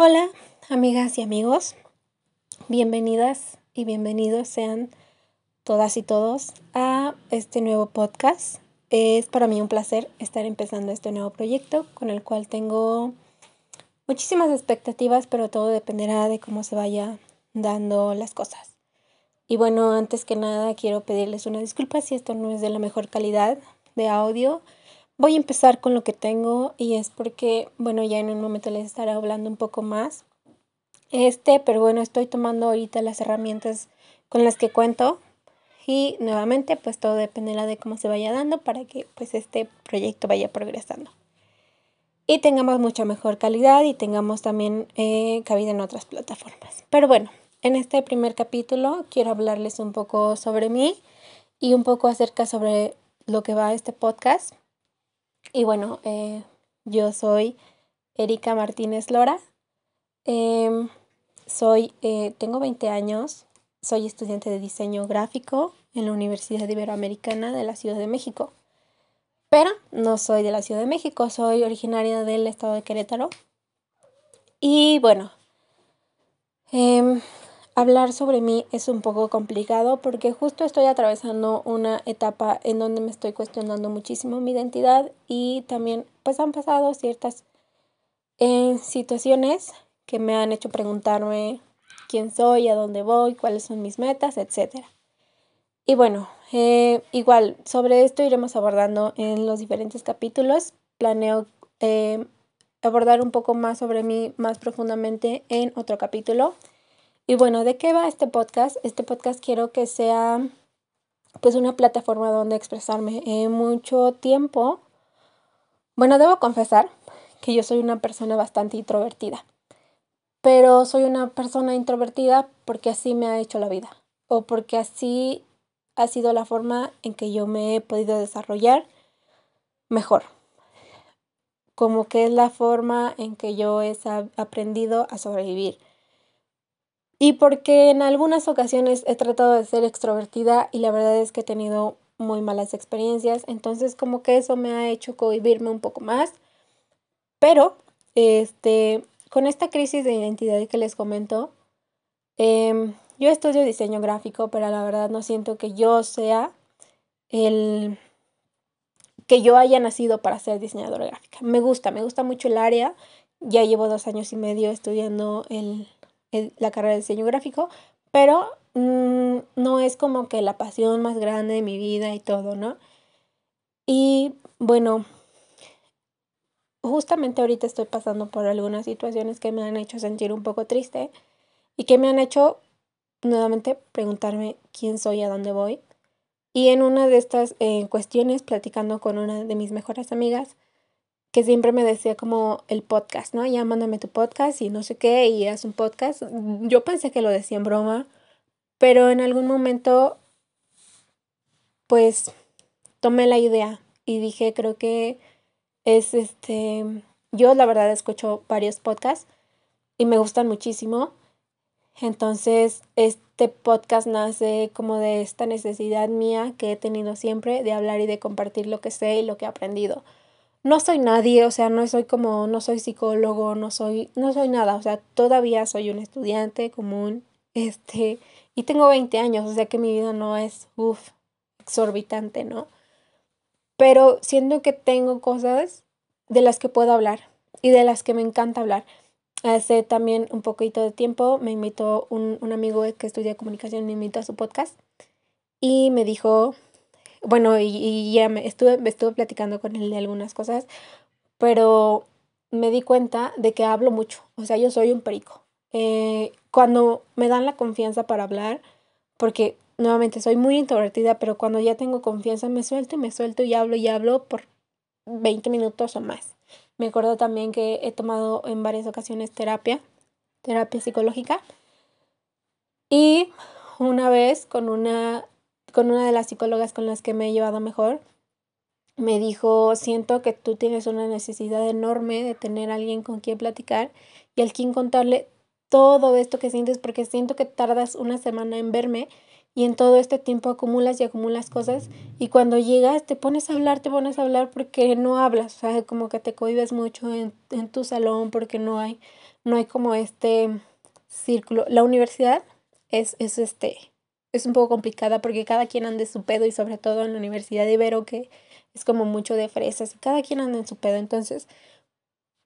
Hola, amigas y amigos. Bienvenidas y bienvenidos sean todas y todos a este nuevo podcast. Es para mí un placer estar empezando este nuevo proyecto con el cual tengo muchísimas expectativas, pero todo dependerá de cómo se vaya dando las cosas. Y bueno, antes que nada quiero pedirles una disculpa si esto no es de la mejor calidad de audio. Voy a empezar con lo que tengo y es porque, bueno, ya en un momento les estaré hablando un poco más. Este, pero bueno, estoy tomando ahorita las herramientas con las que cuento y nuevamente pues todo dependerá de cómo se vaya dando para que pues este proyecto vaya progresando. Y tengamos mucha mejor calidad y tengamos también eh, cabida en otras plataformas. Pero bueno, en este primer capítulo quiero hablarles un poco sobre mí y un poco acerca sobre lo que va este podcast. Y bueno, eh, yo soy Erika Martínez Lora. Em, soy, eh, tengo 20 años, soy estudiante de diseño gráfico en la Universidad Iberoamericana de la Ciudad de México. Pero no soy de la Ciudad de México, soy originaria del estado de Querétaro. Y bueno, em, Hablar sobre mí es un poco complicado porque justo estoy atravesando una etapa en donde me estoy cuestionando muchísimo mi identidad y también pues han pasado ciertas eh, situaciones que me han hecho preguntarme quién soy, a dónde voy, cuáles son mis metas, etc. Y bueno, eh, igual sobre esto iremos abordando en los diferentes capítulos. Planeo eh, abordar un poco más sobre mí más profundamente en otro capítulo. Y bueno, ¿de qué va este podcast? Este podcast quiero que sea pues una plataforma donde expresarme. en mucho tiempo, bueno, debo confesar que yo soy una persona bastante introvertida. Pero soy una persona introvertida porque así me ha hecho la vida. O porque así ha sido la forma en que yo me he podido desarrollar mejor. Como que es la forma en que yo he aprendido a sobrevivir y porque en algunas ocasiones he tratado de ser extrovertida y la verdad es que he tenido muy malas experiencias, entonces como que eso me ha hecho cohibirme un poco más. Pero, este, con esta crisis de identidad que les comento, em, yo estudio diseño gráfico, pero la verdad no siento que yo sea el que yo haya nacido para ser diseñadora gráfica. Me gusta, me gusta mucho el área. Ya llevo dos años y medio estudiando el, la carrera de diseño gráfico, pero mm, no es como que la pasión más grande de mi vida y todo, ¿no? Y bueno, justamente ahorita estoy pasando por algunas situaciones que me han hecho sentir un poco triste y que me han hecho nuevamente preguntarme quién soy, a dónde voy. Y en una de estas eh, cuestiones, platicando con una de mis mejores amigas, que siempre me decía como el podcast, ¿no? Ya mándame tu podcast y no sé qué, y haz un podcast. Yo pensé que lo decía en broma, pero en algún momento, pues, tomé la idea y dije, creo que es este, yo la verdad escucho varios podcasts y me gustan muchísimo. Entonces, este podcast nace como de esta necesidad mía que he tenido siempre de hablar y de compartir lo que sé y lo que he aprendido no soy nadie, o sea, no soy como, no soy psicólogo, no soy, no soy nada, o sea, todavía soy un estudiante común, este, y tengo 20 años, o sea que mi vida no es, uff, exorbitante, ¿no? Pero siento que tengo cosas de las que puedo hablar y de las que me encanta hablar. Hace también un poquito de tiempo me invitó un, un amigo que estudia comunicación, me invitó a su podcast y me dijo, bueno, y, ya me estuve, me estuve platicando con él de algunas cosas, pero me di cuenta de que hablo mucho, o sea, yo soy un perico. Eh, cuando me dan la confianza para hablar, porque nuevamente soy muy introvertida, pero cuando ya tengo confianza me suelto y me suelto y hablo y hablo por 20 minutos o más. Me acuerdo también que he tomado en varias ocasiones terapia, terapia psicológica. Y una vez con una con una de las psicólogas con las que me he llevado mejor, me dijo, siento que tú tienes una necesidad enorme de tener a alguien con quien platicar y al quien contarle todo esto que sientes porque siento que tardas una semana en verme y en todo este tiempo acumulas y acumulas cosas y cuando llegas te pones a hablar, te pones a hablar porque no hablas, o sea, como que te cohibes mucho en, en tu salón porque no hay, no hay como este círculo. La universidad es, es este, es un poco complicada porque cada quien anda en su pedo y sobre todo en la universidad de Ibero que es como mucho de fresas cada quien anda en su pedo, entonces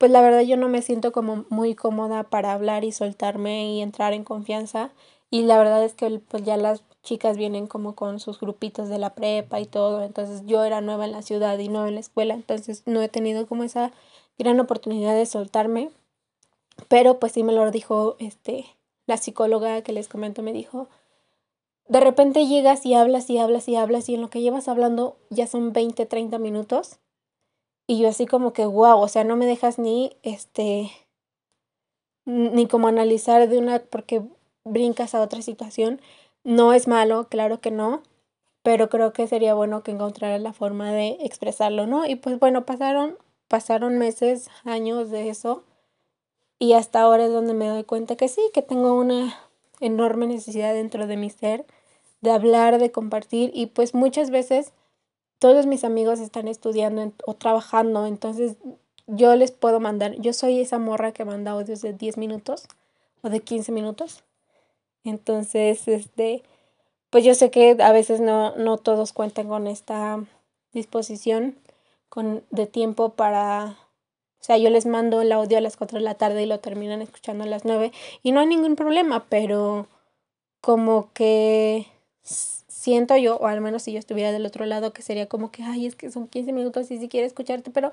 pues la verdad yo no me siento como muy cómoda para hablar y soltarme y entrar en confianza. Y la verdad es que pues ya las chicas vienen como con sus grupitos de la prepa y todo, entonces yo era nueva en la ciudad y nueva en la escuela, entonces no he tenido como esa gran oportunidad de soltarme, pero pues sí me lo dijo este la psicóloga que les comento me dijo, de repente llegas y hablas y hablas y hablas y en lo que llevas hablando ya son 20, 30 minutos y yo así como que, wow, o sea, no me dejas ni, este, ni como analizar de una, porque brincas a otra situación. No es malo, claro que no, pero creo que sería bueno que encontrara la forma de expresarlo, ¿no? Y pues bueno, pasaron, pasaron meses, años de eso, y hasta ahora es donde me doy cuenta que sí, que tengo una enorme necesidad dentro de mi ser de hablar, de compartir, y pues muchas veces todos mis amigos están estudiando o trabajando, entonces yo les puedo mandar, yo soy esa morra que manda audios de 10 minutos o de 15 minutos. Entonces, este, pues yo sé que a veces no, no todos cuentan con esta disposición con, de tiempo para, o sea, yo les mando el audio a las 4 de la tarde y lo terminan escuchando a las 9 y no hay ningún problema, pero como que siento yo, o al menos si yo estuviera del otro lado, que sería como que, ay, es que son 15 minutos y si quiero escucharte, pero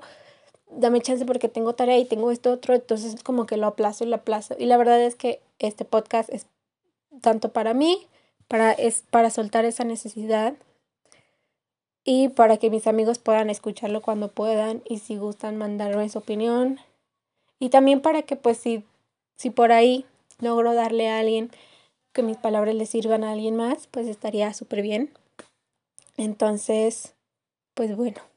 dame chance porque tengo tarea y tengo esto otro, entonces como que lo aplazo y lo aplazo. Y la verdad es que este podcast es tanto para mí, para, es para soltar esa necesidad y para que mis amigos puedan escucharlo cuando puedan y si gustan mandarme su opinión. Y también para que pues si, si por ahí logro darle a alguien que mis palabras le sirvan a alguien más, pues estaría súper bien. Entonces, pues bueno.